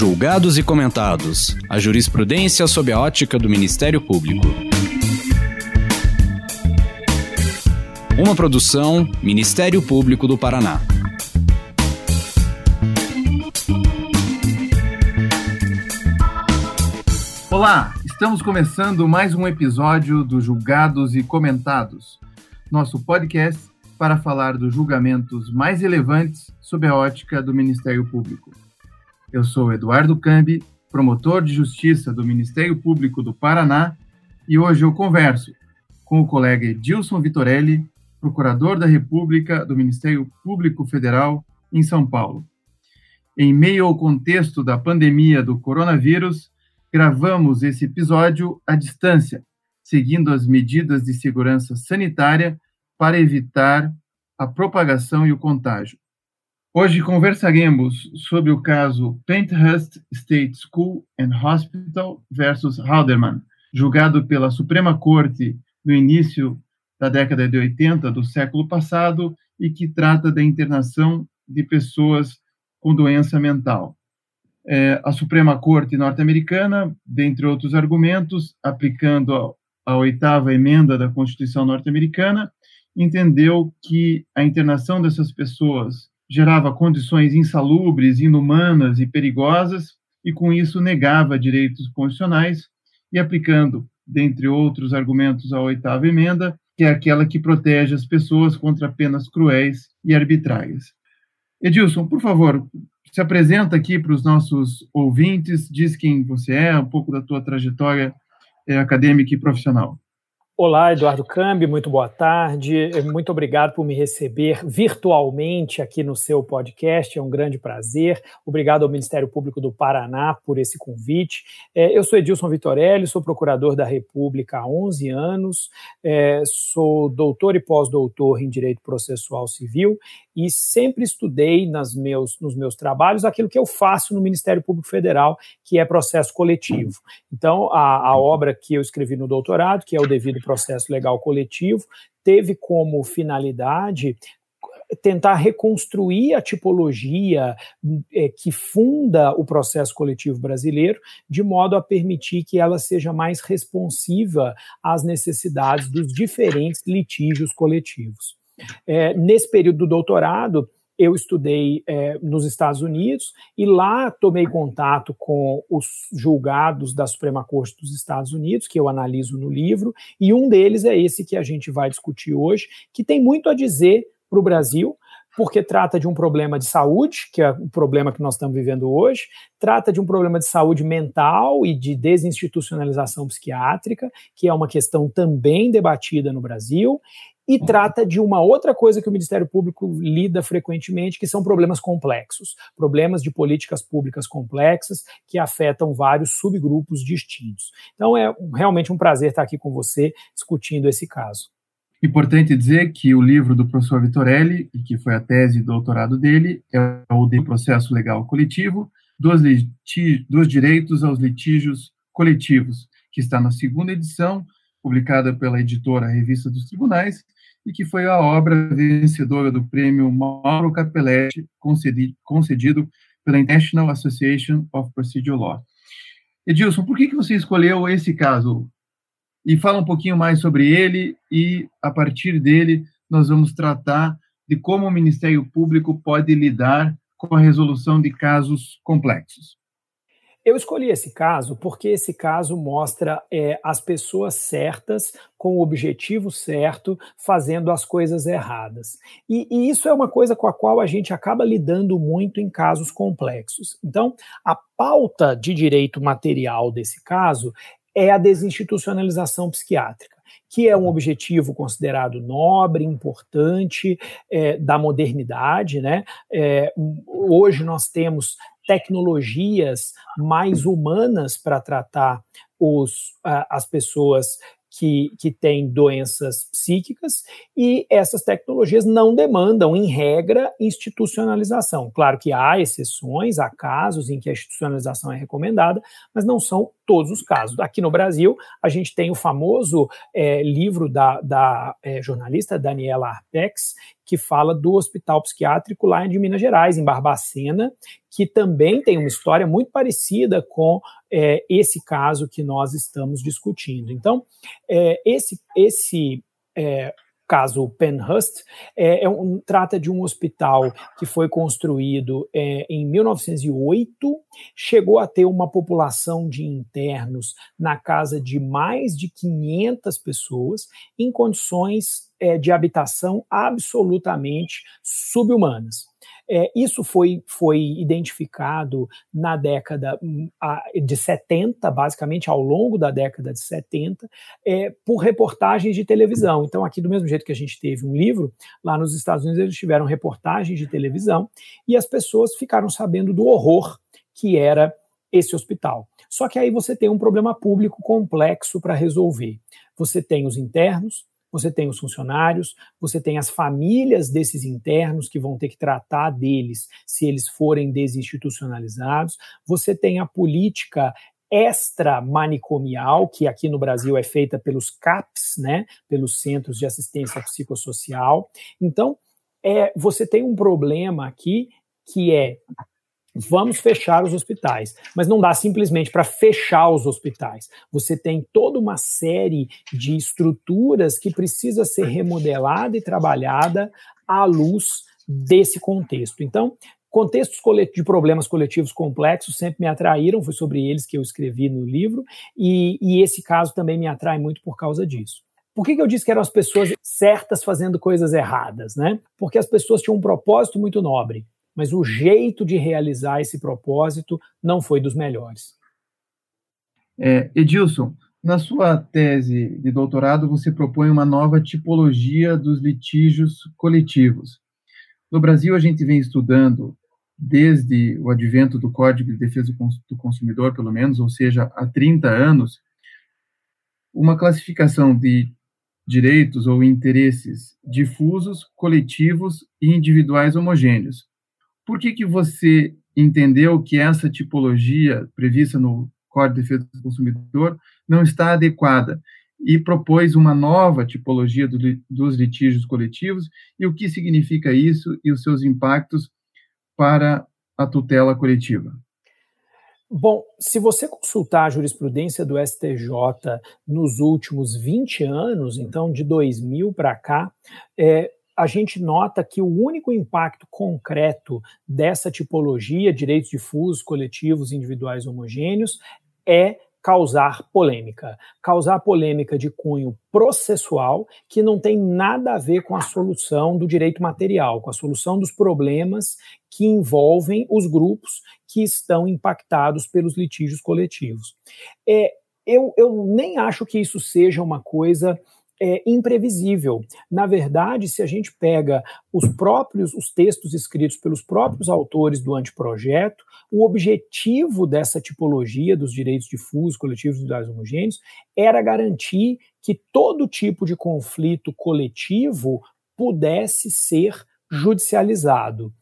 Julgados e comentados. A jurisprudência sob a ótica do Ministério Público. Uma produção Ministério Público do Paraná. Olá, estamos começando mais um episódio do Julgados e Comentados, nosso podcast para falar dos julgamentos mais relevantes sob a ótica do Ministério Público. Eu sou Eduardo Cambi, promotor de justiça do Ministério Público do Paraná, e hoje eu converso com o colega Edilson Vitorelli, procurador da República do Ministério Público Federal em São Paulo. Em meio ao contexto da pandemia do coronavírus, gravamos esse episódio à distância, seguindo as medidas de segurança sanitária para evitar a propagação e o contágio. Hoje conversaremos sobre o caso Penthurst State School and Hospital versus Haldeman, julgado pela Suprema Corte no início da década de 80 do século passado e que trata da internação de pessoas com doença mental. É, a Suprema Corte norte-americana, dentre outros argumentos, aplicando a oitava emenda da Constituição norte-americana, entendeu que a internação dessas pessoas gerava condições insalubres, inumanas e perigosas, e com isso negava direitos constitucionais, e aplicando, dentre outros argumentos, a oitava emenda, que é aquela que protege as pessoas contra penas cruéis e arbitrárias. Edilson, por favor, se apresenta aqui para os nossos ouvintes, diz quem você é, um pouco da tua trajetória é, acadêmica e profissional. Olá, Eduardo Cambi, muito boa tarde. Muito obrigado por me receber virtualmente aqui no seu podcast. É um grande prazer. Obrigado ao Ministério Público do Paraná por esse convite. É, eu sou Edilson Vitorelli, sou procurador da República há 11 anos, é, sou doutor e pós-doutor em Direito Processual Civil e sempre estudei nas meus, nos meus trabalhos aquilo que eu faço no Ministério Público Federal, que é processo coletivo. Então, a, a obra que eu escrevi no doutorado, que é o devido processo legal coletivo, teve como finalidade tentar reconstruir a tipologia é, que funda o processo coletivo brasileiro, de modo a permitir que ela seja mais responsiva às necessidades dos diferentes litígios coletivos. É, nesse período do doutorado, eu estudei é, nos Estados Unidos e lá tomei contato com os julgados da Suprema Corte dos Estados Unidos, que eu analiso no livro, e um deles é esse que a gente vai discutir hoje, que tem muito a dizer para o Brasil, porque trata de um problema de saúde, que é o problema que nós estamos vivendo hoje, trata de um problema de saúde mental e de desinstitucionalização psiquiátrica, que é uma questão também debatida no Brasil, e trata de uma outra coisa que o Ministério Público lida frequentemente, que são problemas complexos, problemas de políticas públicas complexas que afetam vários subgrupos distintos. Então é realmente um prazer estar aqui com você discutindo esse caso. Importante dizer que o livro do professor Vitorelli, que foi a tese de doutorado dele, é o de processo legal coletivo, dos, dos direitos aos litígios coletivos, que está na segunda edição, publicada pela editora Revista dos Tribunais, e que foi a obra vencedora do prêmio Mauro Capelletti, concedido, concedido pela International Association of Procedural Law. Edilson, por que, que você escolheu esse caso? E fala um pouquinho mais sobre ele e, a partir dele, nós vamos tratar de como o Ministério Público pode lidar com a resolução de casos complexos. Eu escolhi esse caso porque esse caso mostra é, as pessoas certas, com o objetivo certo, fazendo as coisas erradas. E, e, isso é uma coisa com a qual a gente acaba lidando muito em casos complexos. Então, a pauta de direito material desse caso é a desinstitucionalização psiquiátrica que é um objetivo considerado nobre, importante, é, da modernidade. Né? É, hoje nós temos tecnologias mais humanas para tratar os, as pessoas que, que têm doenças psíquicas, e essas tecnologias não demandam, em regra, institucionalização. Claro que há exceções, há casos em que a institucionalização é recomendada, mas não são todos os casos. Aqui no Brasil, a gente tem o famoso é, livro da, da é, jornalista Daniela Arpex, que fala do hospital psiquiátrico lá de Minas Gerais, em Barbacena, que também tem uma história muito parecida com é, esse caso que nós estamos discutindo. Então, é, esse, esse é, caso Penhurst, é, é um, trata de um hospital que foi construído é, em 1908, chegou a ter uma população de internos na casa de mais de 500 pessoas, em condições é, de habitação absolutamente subhumanas. É, isso foi, foi identificado na década hum, de 70, basicamente ao longo da década de 70, é, por reportagens de televisão. Então, aqui, do mesmo jeito que a gente teve um livro, lá nos Estados Unidos eles tiveram reportagens de televisão e as pessoas ficaram sabendo do horror que era esse hospital. Só que aí você tem um problema público complexo para resolver. Você tem os internos, você tem os funcionários, você tem as famílias desses internos que vão ter que tratar deles se eles forem desinstitucionalizados, você tem a política extra-manicomial, que aqui no Brasil é feita pelos CAPs, né, pelos Centros de Assistência Psicossocial. Então, é, você tem um problema aqui que é vamos fechar os hospitais. Mas não dá simplesmente para fechar os hospitais. Você tem toda uma série de estruturas que precisa ser remodelada e trabalhada à luz desse contexto. Então, contextos de problemas coletivos complexos sempre me atraíram, foi sobre eles que eu escrevi no livro, e, e esse caso também me atrai muito por causa disso. Por que, que eu disse que eram as pessoas certas fazendo coisas erradas, né? Porque as pessoas tinham um propósito muito nobre mas o jeito de realizar esse propósito não foi dos melhores. É, Edilson, na sua tese de doutorado, você propõe uma nova tipologia dos litígios coletivos. No Brasil, a gente vem estudando, desde o advento do Código de Defesa do Consumidor, pelo menos, ou seja, há 30 anos, uma classificação de direitos ou interesses difusos, coletivos e individuais homogêneos. Por que, que você entendeu que essa tipologia prevista no Código de Defesa do Consumidor não está adequada e propôs uma nova tipologia do, dos litígios coletivos e o que significa isso e os seus impactos para a tutela coletiva? Bom, se você consultar a jurisprudência do STJ nos últimos 20 anos, então de 2000 para cá, é, a gente nota que o único impacto concreto dessa tipologia, direitos difusos, coletivos, individuais homogêneos, é causar polêmica. Causar polêmica de cunho processual, que não tem nada a ver com a solução do direito material, com a solução dos problemas que envolvem os grupos que estão impactados pelos litígios coletivos. É, eu, eu nem acho que isso seja uma coisa é, imprevisível. Na verdade, se a gente pega os próprios os textos escritos pelos próprios autores do anteprojeto, o objetivo dessa tipologia dos direitos difusos, coletivos e individuais homogêneos era garantir que todo tipo de conflito coletivo pudesse ser judicializado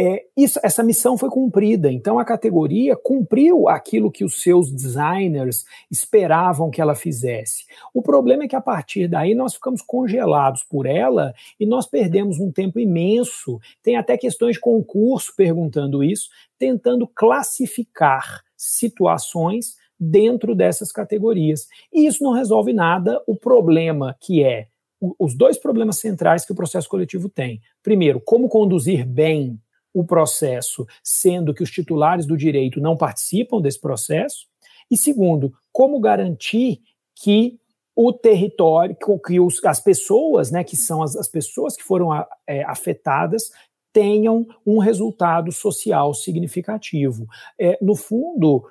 é, isso, essa missão foi cumprida. Então a categoria cumpriu aquilo que os seus designers esperavam que ela fizesse. O problema é que a partir daí nós ficamos congelados por ela e nós perdemos um tempo imenso. Tem até questões de concurso perguntando isso, tentando classificar situações dentro dessas categorias. E isso não resolve nada. O problema que é os dois problemas centrais que o processo coletivo tem. Primeiro, como conduzir bem o processo, sendo que os titulares do direito não participam desse processo? E segundo, como garantir que o território, que os, as pessoas, né, que são as, as pessoas que foram é, afetadas, tenham um resultado social significativo. É, no fundo,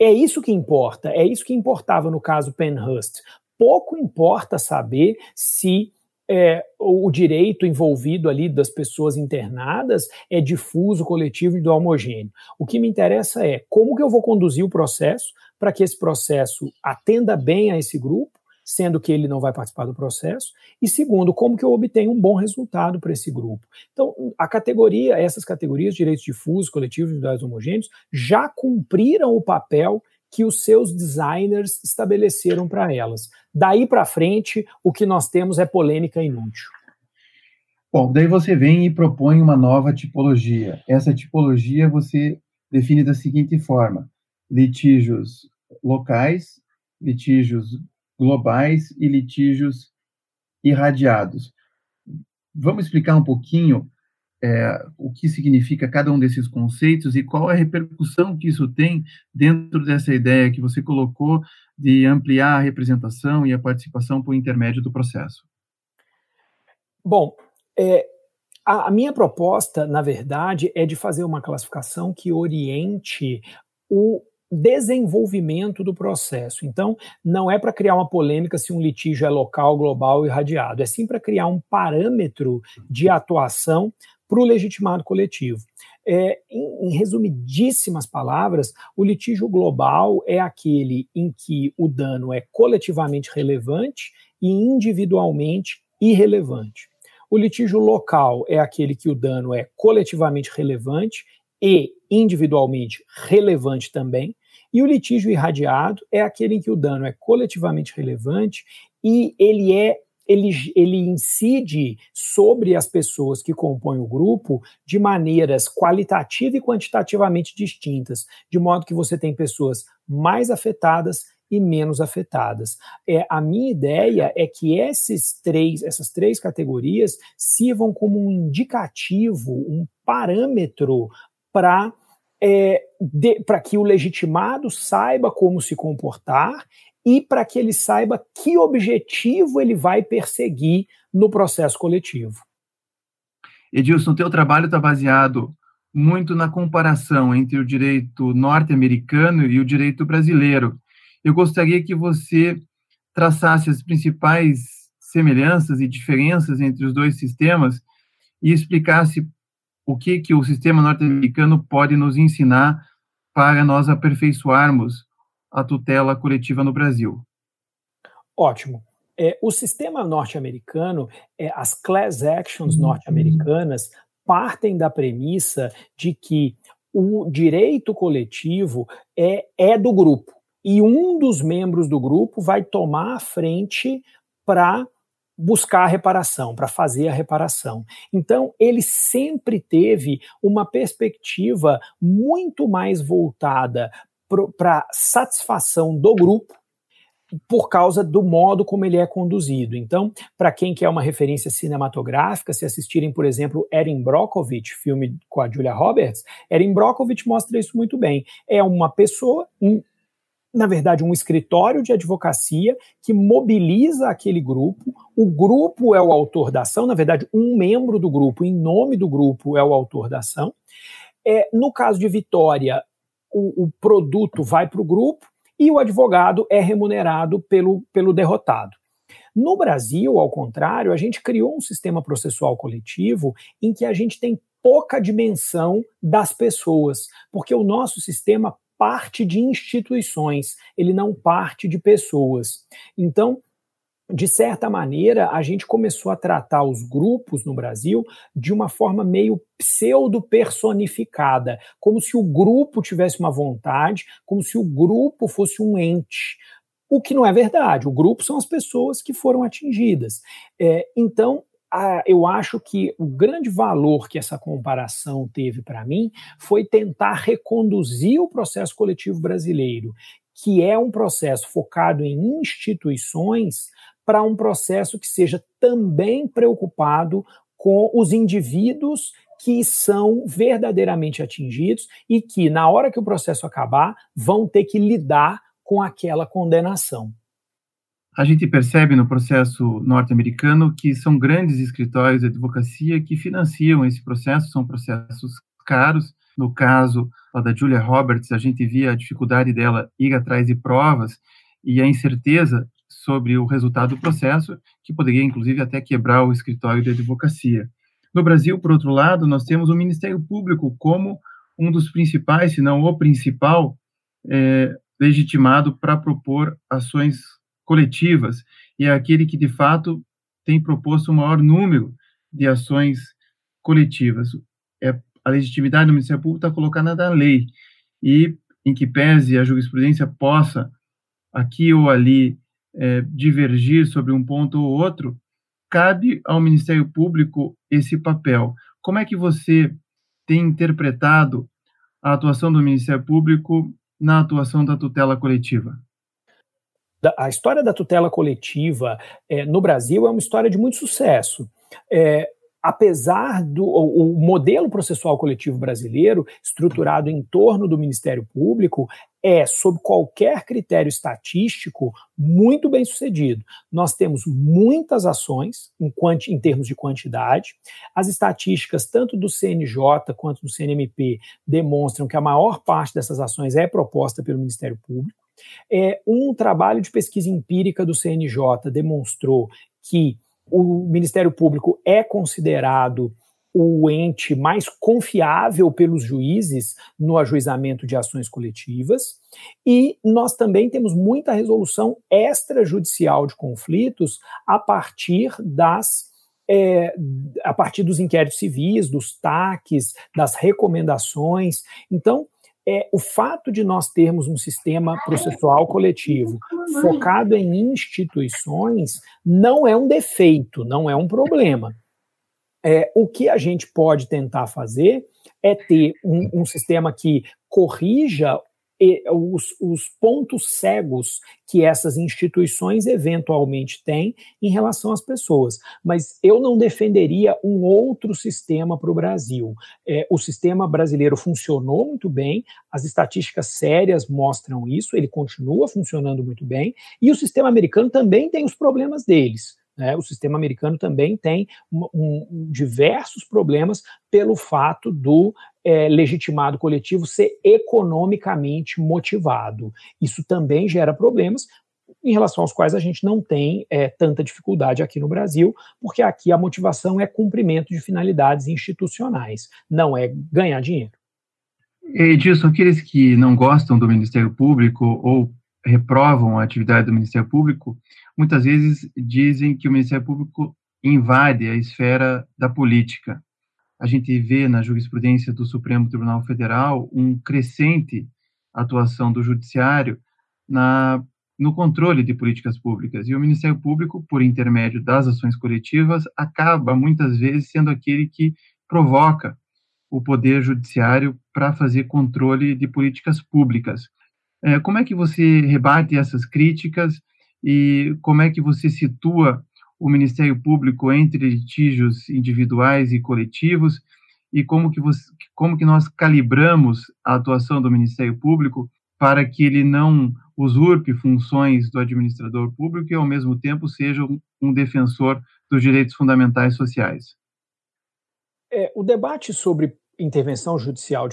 é isso que importa, é isso que importava no caso Penhurst. Pouco importa saber se é, o direito envolvido ali das pessoas internadas é difuso, coletivo e do homogêneo. O que me interessa é como que eu vou conduzir o processo para que esse processo atenda bem a esse grupo, sendo que ele não vai participar do processo, e segundo, como que eu obtenho um bom resultado para esse grupo. Então, a categoria, essas categorias, direitos difusos, coletivos, individuais homogêneos, já cumpriram o papel que os seus designers estabeleceram para elas. Daí para frente, o que nós temos é polêmica inútil. Bom, daí você vem e propõe uma nova tipologia. Essa tipologia você define da seguinte forma: litígios locais, litígios globais e litígios irradiados. Vamos explicar um pouquinho é, o que significa cada um desses conceitos e qual é a repercussão que isso tem dentro dessa ideia que você colocou de ampliar a representação e a participação por intermédio do processo? Bom, é, a, a minha proposta, na verdade, é de fazer uma classificação que oriente o desenvolvimento do processo. Então, não é para criar uma polêmica se um litígio é local, global e irradiado, é sim para criar um parâmetro de atuação para o legitimado coletivo. É, em, em, resumidíssimas palavras, o litígio global é aquele em que o dano é coletivamente relevante e individualmente irrelevante. O litígio local é aquele que o dano é coletivamente relevante e individualmente relevante também. E o litígio irradiado é aquele em que o dano é coletivamente relevante e ele é ele, ele incide sobre as pessoas que compõem o grupo de maneiras qualitativa e quantitativamente distintas, de modo que você tem pessoas mais afetadas e menos afetadas. É, a minha ideia é que esses três, essas três categorias sirvam como um indicativo, um parâmetro para é, para que o legitimado saiba como se comportar e para que ele saiba que objetivo ele vai perseguir no processo coletivo. Edilson, teu trabalho está baseado muito na comparação entre o direito norte-americano e o direito brasileiro eu gostaria que você traçasse as principais semelhanças e diferenças entre os dois sistemas e explicasse o que, que o sistema norte-americano pode nos ensinar para nós aperfeiçoarmos a tutela coletiva no Brasil. Ótimo. É, o sistema norte-americano, é, as class actions norte-americanas partem da premissa de que o direito coletivo é, é do grupo e um dos membros do grupo vai tomar a frente para buscar a reparação, para fazer a reparação. Então, ele sempre teve uma perspectiva muito mais voltada para satisfação do grupo por causa do modo como ele é conduzido. Então, para quem quer uma referência cinematográfica, se assistirem, por exemplo, Erin Brockovich, filme com a Julia Roberts, Erin Brockovich mostra isso muito bem. É uma pessoa, um, na verdade, um escritório de advocacia que mobiliza aquele grupo. O grupo é o autor da ação, na verdade, um membro do grupo, em nome do grupo, é o autor da ação. É, no caso de Vitória, o, o produto vai para o grupo e o advogado é remunerado pelo, pelo derrotado. No Brasil, ao contrário, a gente criou um sistema processual coletivo em que a gente tem pouca dimensão das pessoas, porque o nosso sistema parte de instituições, ele não parte de pessoas. Então, de certa maneira, a gente começou a tratar os grupos no Brasil de uma forma meio pseudo-personificada, como se o grupo tivesse uma vontade, como se o grupo fosse um ente. O que não é verdade. O grupo são as pessoas que foram atingidas. É, então, eu acho que o grande valor que essa comparação teve para mim foi tentar reconduzir o processo coletivo brasileiro, que é um processo focado em instituições, para um processo que seja também preocupado com os indivíduos que são verdadeiramente atingidos e que, na hora que o processo acabar, vão ter que lidar com aquela condenação a gente percebe no processo norte-americano que são grandes escritórios de advocacia que financiam esse processo, são processos caros. No caso da Julia Roberts, a gente via a dificuldade dela ir atrás de provas e a incerteza sobre o resultado do processo, que poderia, inclusive, até quebrar o escritório de advocacia. No Brasil, por outro lado, nós temos o Ministério Público como um dos principais, se não o principal, é, legitimado para propor ações coletivas e é aquele que, de fato, tem proposto o maior número de ações coletivas. É, a legitimidade do Ministério Público está colocada na lei. E em que pese a jurisprudência possa, aqui ou ali, é, divergir sobre um ponto ou outro, cabe ao Ministério Público esse papel. Como é que você tem interpretado a atuação do Ministério Público na atuação da tutela coletiva? A história da tutela coletiva é, no Brasil é uma história de muito sucesso. É, apesar do o, modelo processual coletivo brasileiro, estruturado em torno do Ministério Público, é, sob qualquer critério estatístico, muito bem sucedido. Nós temos muitas ações em, em termos de quantidade. As estatísticas, tanto do CNJ quanto do CNMP, demonstram que a maior parte dessas ações é proposta pelo Ministério Público. É, um trabalho de pesquisa empírica do CNJ demonstrou que o Ministério Público é considerado o ente mais confiável pelos juízes no ajuizamento de ações coletivas, e nós também temos muita resolução extrajudicial de conflitos a partir das é, a partir dos inquéritos civis, dos TACs, das recomendações. Então, é, o fato de nós termos um sistema processual coletivo focado em instituições não é um defeito, não é um problema. É, o que a gente pode tentar fazer é ter um, um sistema que corrija os, os, pontos cegos que essas instituições eventualmente têm em relação às pessoas. Mas eu não defenderia um outro sistema para o Brasil. É, o sistema brasileiro funcionou muito bem, as estatísticas sérias mostram isso, ele continua funcionando muito bem, e o sistema americano também tem os problemas deles. Né? O sistema americano também tem um, um, diversos problemas pelo fato do é, legitimado coletivo ser economicamente motivado. Isso também gera problemas, em relação aos quais a gente não tem é, tanta dificuldade aqui no Brasil, porque aqui a motivação é cumprimento de finalidades institucionais, não é ganhar dinheiro. Edilson, aqueles que não gostam do Ministério Público ou reprovam a atividade do Ministério Público, muitas vezes dizem que o Ministério Público invade a esfera da política. A gente vê na jurisprudência do Supremo Tribunal Federal um crescente atuação do judiciário na no controle de políticas públicas. E o Ministério Público, por intermédio das ações coletivas, acaba muitas vezes sendo aquele que provoca o poder judiciário para fazer controle de políticas públicas. É, como é que você rebate essas críticas e como é que você situa o Ministério Público entre litígios individuais e coletivos e como que você, como que nós calibramos a atuação do Ministério Público para que ele não usurpe funções do administrador público e ao mesmo tempo seja um defensor dos direitos fundamentais sociais. É, o debate sobre intervenção judicial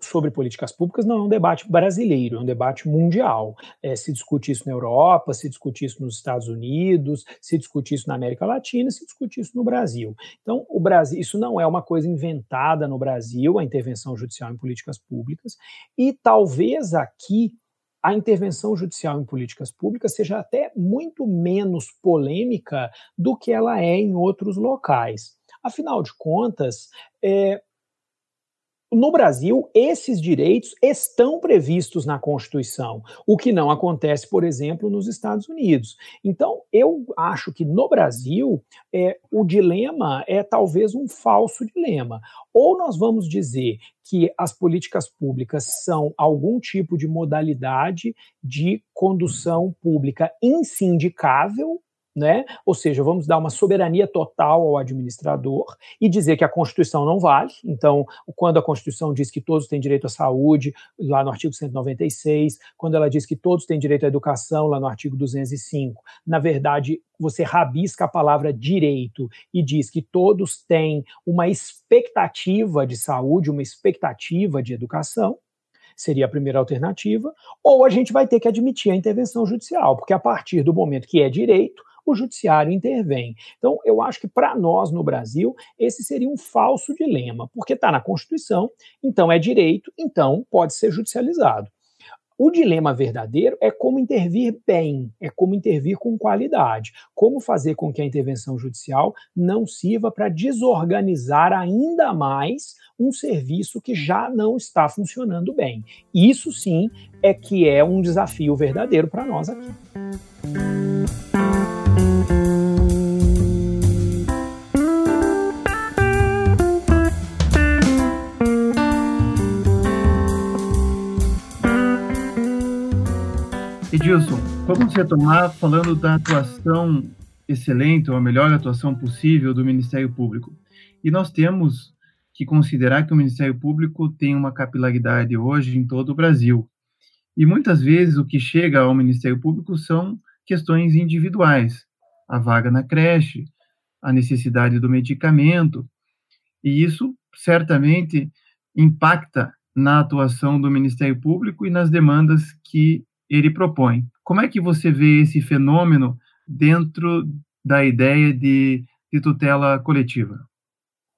sobre políticas públicas não é um debate brasileiro, é um debate mundial. É, se discute isso na Europa, se discute isso nos Estados Unidos, se discute isso na América Latina, se discute isso no Brasil. Então, o Brasil, isso não é uma coisa inventada no Brasil, a intervenção judicial em políticas públicas, e talvez aqui a intervenção judicial em políticas públicas seja até muito menos polêmica do que ela é em outros locais. Afinal de contas, é, no Brasil, esses direitos estão previstos na Constituição, o que não acontece, por exemplo, nos Estados Unidos. Então, eu acho que no Brasil, é, o dilema é talvez um falso dilema. Ou nós vamos dizer que as políticas públicas são algum tipo de modalidade de condução pública insindicável, né? Ou seja, vamos dar uma soberania total ao administrador e dizer que a Constituição não vale. Então, quando a Constituição diz que todos têm direito à saúde, lá no artigo 196, quando ela diz que todos têm direito à educação, lá no artigo 205, na verdade, você rabisca a palavra direito e diz que todos têm uma expectativa de saúde, uma expectativa de educação, seria a primeira alternativa, ou a gente vai ter que admitir a intervenção judicial, porque a partir do momento que é direito, o judiciário intervém. Então, eu acho que para nós no Brasil, esse seria um falso dilema, porque está na Constituição, então é direito, então pode ser judicializado. O dilema verdadeiro é como intervir bem, é como intervir com qualidade, como fazer com que a intervenção judicial não sirva para desorganizar ainda mais um serviço que já não está funcionando bem. Isso sim é que é um desafio verdadeiro para nós aqui. Edilson, vamos retomar falando da atuação excelente, ou a melhor atuação possível do Ministério Público. E nós temos que considerar que o Ministério Público tem uma capilaridade hoje em todo o Brasil. E muitas vezes o que chega ao Ministério Público são questões individuais, a vaga na creche, a necessidade do medicamento, e isso certamente impacta na atuação do Ministério Público e nas demandas que ele propõe. Como é que você vê esse fenômeno dentro da ideia de, de tutela coletiva?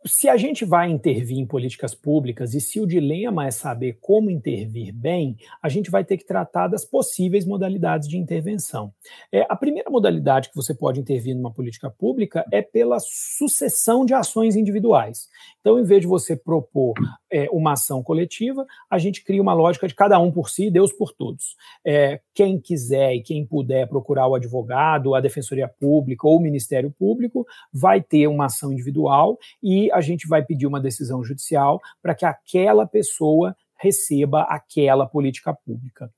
se a gente vai intervir em políticas públicas e se o dilema é saber como intervir bem, a gente vai ter que tratar das possíveis modalidades de intervenção. É, a primeira modalidade que você pode intervir numa política pública é pela sucessão de ações individuais. Então, em vez de você propor é, uma ação coletiva, a gente cria uma lógica de cada um por si, Deus por todos. É, quem quiser e quem puder procurar o advogado, a defensoria pública ou o Ministério Público, vai ter uma ação individual e a gente vai pedir uma decisão judicial para que aquela pessoa receba aquela política pública.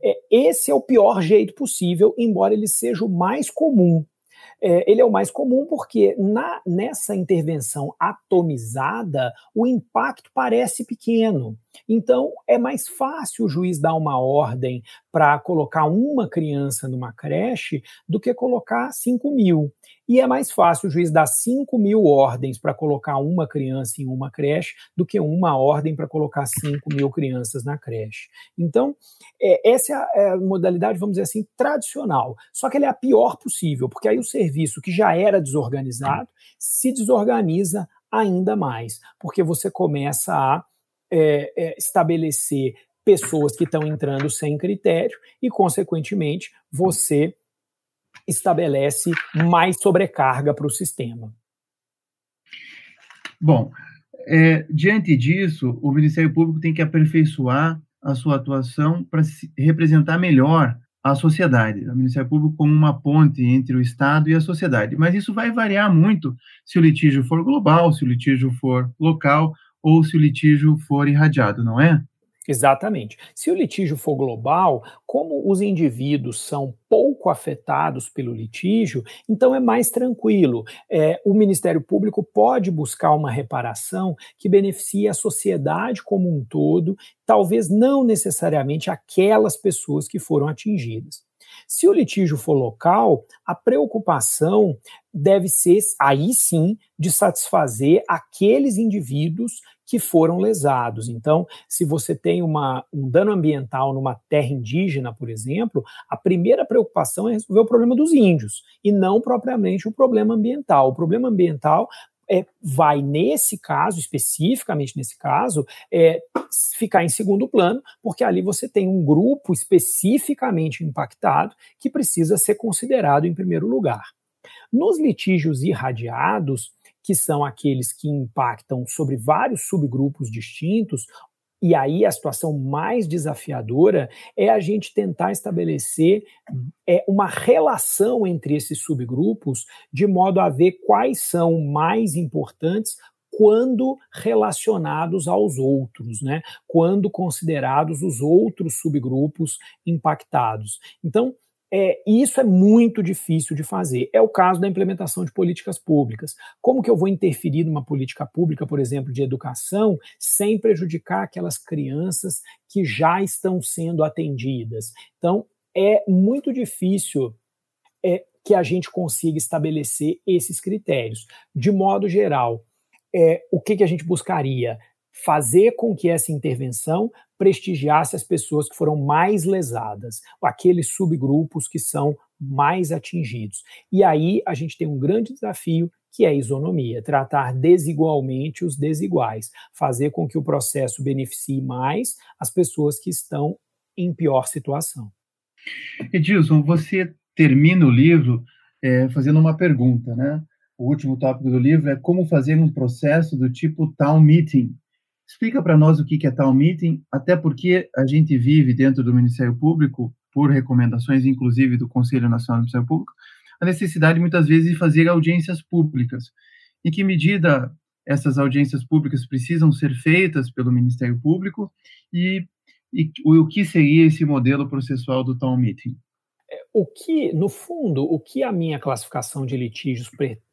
É, esse é o pior jeito possível, embora ele seja o mais comum. É, ele é o mais comum porque na, nessa intervenção atomizada, o impacto parece pequeno. Então, é mais fácil o juiz dar uma ordem para colocar uma criança numa creche do que colocar 5 mil. E é mais fácil o juiz dar 5 mil ordens para colocar uma criança em uma creche do que uma ordem para colocar 5 mil crianças na creche. Então, é, essa é a, modalidade, vamos dizer assim, tradicional. Só que ela é a pior possível, porque aí o serviço que já era desorganizado se desorganiza ainda mais, porque você começa a é, é, estabelecer pessoas que estão entrando sem critério e, consequentemente, você estabelece mais sobrecarga para o sistema. Bom, é, diante disso, o Ministério Público tem que aperfeiçoar a sua atuação para representar melhor a sociedade, o Ministério Público como uma ponte entre o Estado e a sociedade. Mas isso vai variar muito se o litígio for global, se o litígio for local ou se o litígio for irradiado, não é? Exatamente. Se o litígio for global, como os indivíduos são pouco afetados pelo litígio, então é mais tranquilo. É, o Ministério Público pode buscar uma reparação que beneficie a sociedade como um todo, talvez não necessariamente aquelas pessoas que foram atingidas. Se o litígio for local, a preocupação deve ser, aí sim, de satisfazer aqueles indivíduos que foram lesados. Então, se você tem uma, um dano ambiental numa terra indígena, por exemplo, a primeira preocupação é resolver o problema dos índios e não propriamente o problema ambiental. O problema ambiental é, vai, nesse caso, especificamente nesse caso, é, ficar em segundo plano, porque ali você tem um grupo especificamente impactado que precisa ser considerado em primeiro lugar. Nos litígios irradiados, que são aqueles que impactam sobre vários subgrupos distintos, e aí a situação mais desafiadora é a gente tentar estabelecer é, uma relação entre esses subgrupos, de modo a ver quais são mais importantes quando relacionados aos outros, né? Quando considerados os outros subgrupos impactados. Então, é, isso é muito difícil de fazer. É o caso da implementação de políticas públicas. Como que eu vou interferir numa política pública, por exemplo, de educação, sem prejudicar aquelas crianças que já estão sendo atendidas? Então, é muito difícil é, que a gente consiga estabelecer esses critérios. De modo geral, é, o que, que a gente buscaria? Fazer com que essa intervenção prestigiasse as pessoas que foram mais lesadas, aqueles subgrupos que são mais atingidos. E aí a gente tem um grande desafio que é a isonomia, tratar desigualmente os desiguais, fazer com que o processo beneficie mais as pessoas que estão em pior situação. Edilson, você termina o livro é, fazendo uma pergunta, né? O último tópico do livro é como fazer um processo do tipo town meeting. Explica para nós o que é town meeting, até porque a gente vive dentro do Ministério Público, por recomendações, inclusive do Conselho Nacional do Ministério Público, a necessidade muitas vezes de fazer audiências públicas. Em que medida essas audiências públicas precisam ser feitas pelo Ministério Público e, e o que seria esse modelo processual do town meeting? É, o que, no fundo, o que a minha classificação de litígios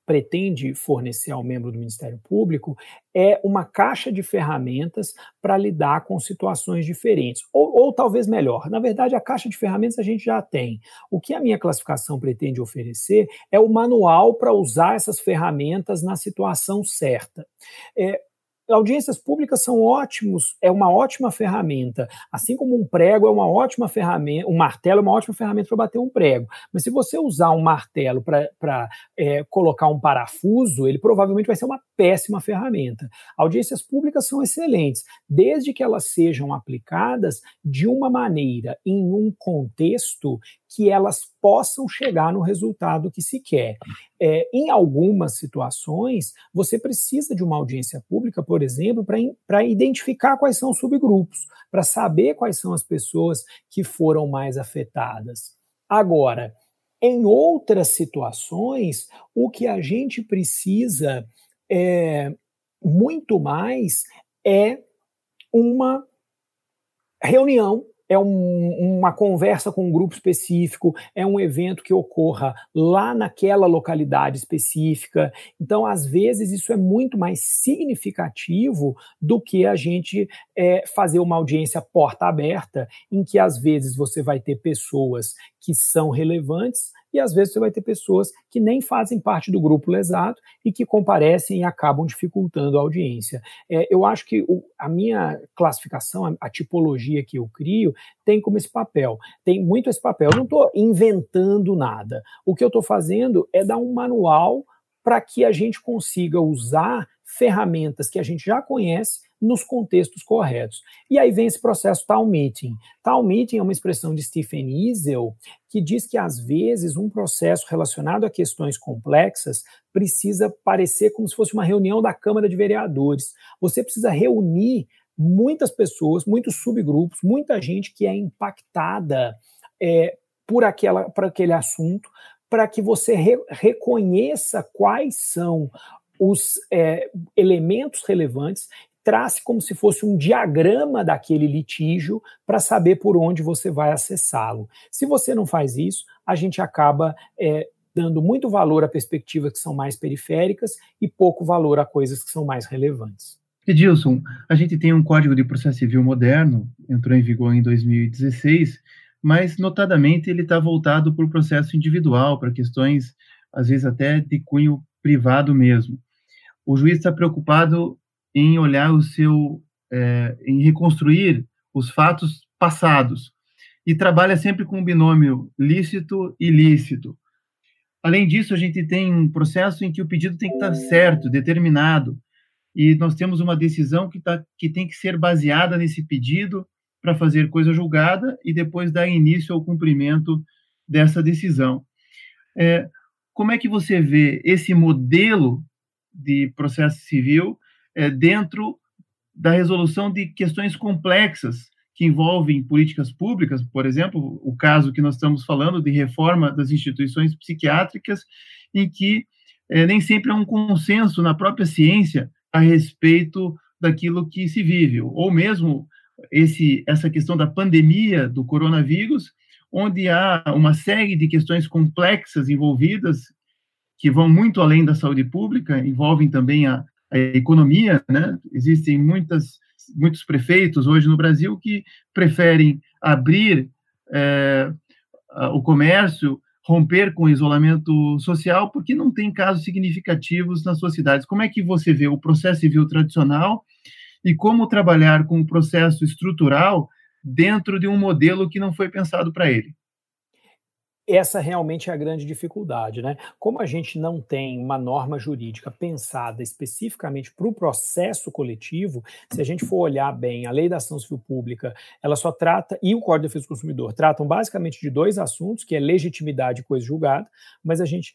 pretende fornecer ao membro do Ministério Público é uma caixa de ferramentas para lidar com situações diferentes. Ou, ou, talvez melhor, na verdade, a caixa de ferramentas a gente já tem. O que a minha classificação pretende oferecer é o manual para usar essas ferramentas na situação certa. É, audiências públicas são ótimos, é uma ótima ferramenta. Assim como um prego é uma ótima ferramenta, um martelo é uma ótima ferramenta para bater um prego. Mas se você usar um martelo para é, colocar um parafuso, ele provavelmente vai ser uma péssima ferramenta. Audiências públicas são excelentes, desde que elas sejam aplicadas de uma maneira, em um contexto que elas possam chegar no resultado que se quer. É, em algumas situações, você precisa de uma audiência pública, por exemplo, para identificar quais são os subgrupos, para saber quais são as pessoas que foram mais afetadas. Agora, em outras situações, o que a gente precisa é, muito mais é uma reunião é um, uma conversa com um grupo específico, é um evento que ocorra lá naquela localidade específica. Então, às vezes, isso é muito mais significativo do que a gente é, fazer uma audiência porta aberta, em que às vezes você vai ter pessoas que são relevantes e às vezes você vai ter pessoas que nem fazem parte do grupo lesado e que comparecem e acabam dificultando a audiência. É, eu acho que o, a minha classificação, a, a, tipologia que eu crio, tem como esse papel. Tem muito esse papel. Eu não estou inventando nada. O que eu estou fazendo é dar um manual para que a gente consiga usar ferramentas que a gente já conhece nos contextos corretos. E aí vem esse processo town meeting. Town meeting é uma expressão de Stephen Isel que diz que às vezes um processo relacionado a questões complexas precisa parecer como se fosse uma reunião da Câmara de Vereadores. Você precisa reunir muitas pessoas, muitos subgrupos, muita gente que é impactada é, por, aquela, por aquele assunto, para que você re reconheça quais são os é, elementos relevantes trace como se fosse um diagrama daquele litígio para saber por onde você vai acessá-lo. Se você não faz isso, a gente acaba é, dando muito valor a perspectivas que são mais periféricas e pouco valor a coisas que são mais relevantes. Edilson, a gente tem um Código de Processo Civil moderno, entrou em vigor em 2016, mas notadamente ele está voltado para o processo individual, para questões, às vezes até de cunho privado mesmo. O juiz está preocupado em olhar o seu, é, em reconstruir os fatos passados e trabalha sempre com o binômio lícito e ilícito. Além disso, a gente tem um processo em que o pedido tem que estar certo, determinado, e nós temos uma decisão que, tá, que tem que ser baseada nesse pedido para fazer coisa julgada e depois dar início ao cumprimento dessa decisão. É, como é que você vê esse modelo de processo civil é, dentro da resolução de questões complexas que envolvem políticas públicas, por exemplo, o caso que nós estamos falando de reforma das instituições psiquiátricas, em que é, nem sempre há um consenso na própria ciência a respeito daquilo que se vive, ou mesmo esse, essa questão da pandemia do coronavírus, onde há uma série de questões complexas envolvidas que vão muito além da saúde pública, envolvem também a, a economia, né? Existem muitas, muitos prefeitos hoje no Brasil que preferem abrir é, o comércio, romper com o isolamento social, porque não tem casos significativos nas suas cidades. Como é que você vê o processo civil tradicional e como trabalhar com o processo estrutural dentro de um modelo que não foi pensado para ele? Essa realmente é a grande dificuldade, né? Como a gente não tem uma norma jurídica pensada especificamente para o processo coletivo, se a gente for olhar bem, a lei da ação civil pública, ela só trata, e o Código de Defesa do Consumidor, tratam basicamente de dois assuntos, que é legitimidade e coisa julgada, mas a gente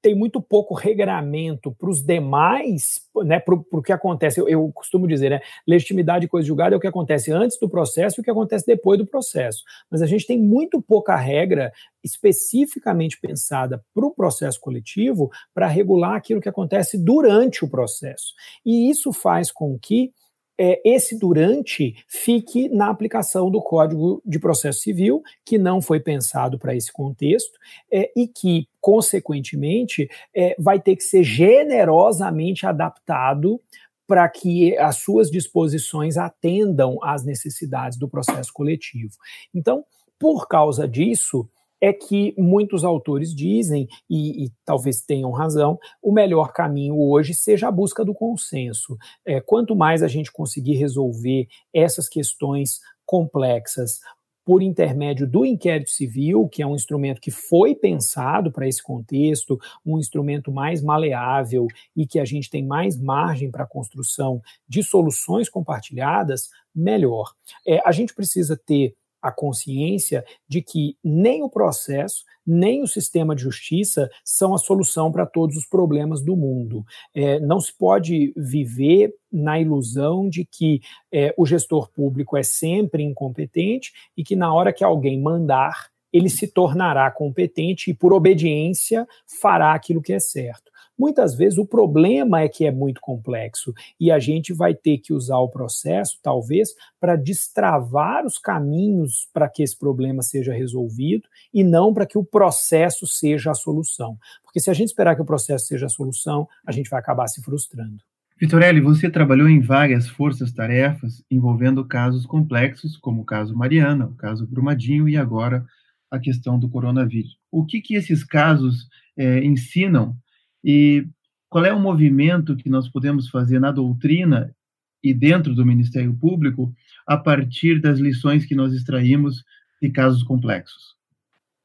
tem muito pouco regramento para os demais, né, para o que acontece. Eu, eu, costumo dizer, né, legitimidade e coisa julgada é o que acontece antes do processo e o que acontece depois do processo. Mas a gente tem muito pouca regra especificamente pensada para o processo coletivo para regular aquilo que acontece durante o processo. E isso faz com que é, esse durante fique na aplicação do Código de Processo Civil, que não foi pensado para esse contexto, é, e que, consequentemente, é, vai ter que ser generosamente adaptado para que as suas disposições atendam às necessidades do processo coletivo. Então, por causa disso, é que muitos autores dizem, e, e, talvez tenham razão, o melhor caminho hoje seja a busca do consenso. É, quanto mais a gente conseguir resolver essas questões complexas por intermédio do inquérito civil, que é um instrumento que foi pensado para esse contexto, um instrumento mais maleável e que a gente tem mais margem para a construção de soluções compartilhadas, melhor. É, a gente precisa ter a consciência de que nem o processo, nem o sistema de justiça são a solução para todos os problemas do mundo. É, não se pode viver na ilusão de que é, o gestor público é sempre incompetente e que na hora que alguém mandar, ele se tornará competente e, por obediência, fará aquilo que é certo. Muitas vezes o problema é que é muito complexo e a gente vai ter que usar o processo, talvez, para destravar os caminhos para que esse problema seja resolvido e não para que o processo seja a solução. Porque se a gente esperar que o processo seja a solução, a gente vai acabar se frustrando. Vitorelli, você trabalhou em várias forças-tarefas envolvendo casos complexos, como o caso Mariana, o caso Brumadinho e agora a questão do coronavírus. O que, que esses casos é, ensinam e qual é o movimento que nós podemos fazer na doutrina e dentro do Ministério Público a partir das lições que nós extraímos de casos complexos?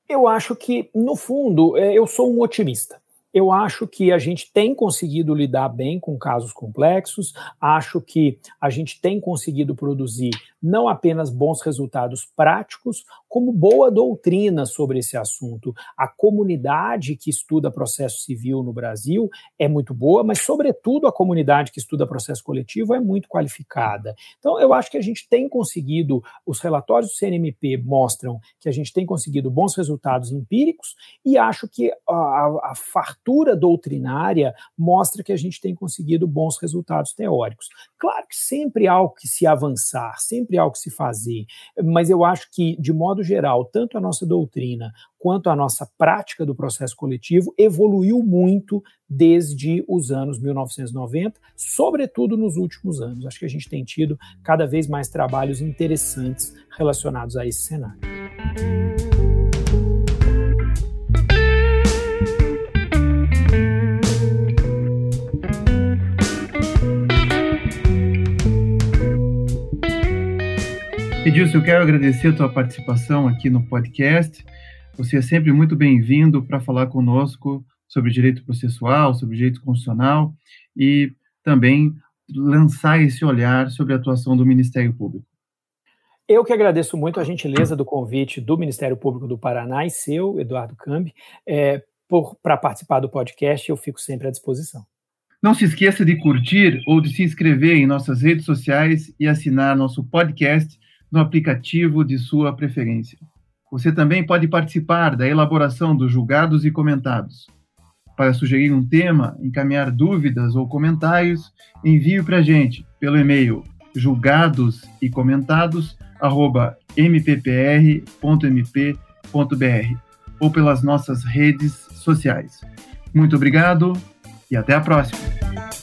Eu acho que, no fundo, é, eu sou um otimista. Eu acho que a gente tem conseguido lidar bem com casos complexos, acho que a gente tem conseguido produzir não apenas bons resultados práticos, como boa doutrina sobre esse assunto. A comunidade que estuda processo civil no Brasil é muito boa, mas, sobretudo, a comunidade que estuda processo coletivo é muito qualificada. Então, eu acho que a gente tem conseguido, os relatórios do CNMP mostram que a gente tem conseguido bons resultados empíricos, e acho que a, a fartura doutrinária mostra que a gente tem conseguido bons resultados teóricos. Claro que sempre há algo que se avançar, sempre sempre há o que se fazer, mas eu acho que, de modo geral, tanto a nossa doutrina quanto a nossa prática do processo coletivo evoluiu muito desde os anos 1990, sobretudo nos últimos anos. Acho que a gente tem tido cada vez mais trabalhos interessantes relacionados a esse cenário. Edilson, eu quero agradecer a tua participação aqui no podcast. Você é sempre muito bem-vindo para falar conosco sobre direito processual, sobre direito constitucional e também lançar esse olhar sobre a atuação do Ministério Público. Eu que agradeço muito a gentileza do convite do Ministério Público do Paraná e seu, Eduardo Cambi, é, para participar do podcast. Eu fico sempre à disposição. Não se esqueça de curtir ou de se inscrever em nossas redes sociais e assinar nosso podcast no aplicativo de sua preferência. Você também pode participar da elaboração dos julgados e comentados. Para sugerir um tema, encaminhar dúvidas ou comentários, envie para a gente pelo e-mail julgados e comentados mppr.mp.br ou pelas nossas redes sociais. Muito obrigado e até a próxima!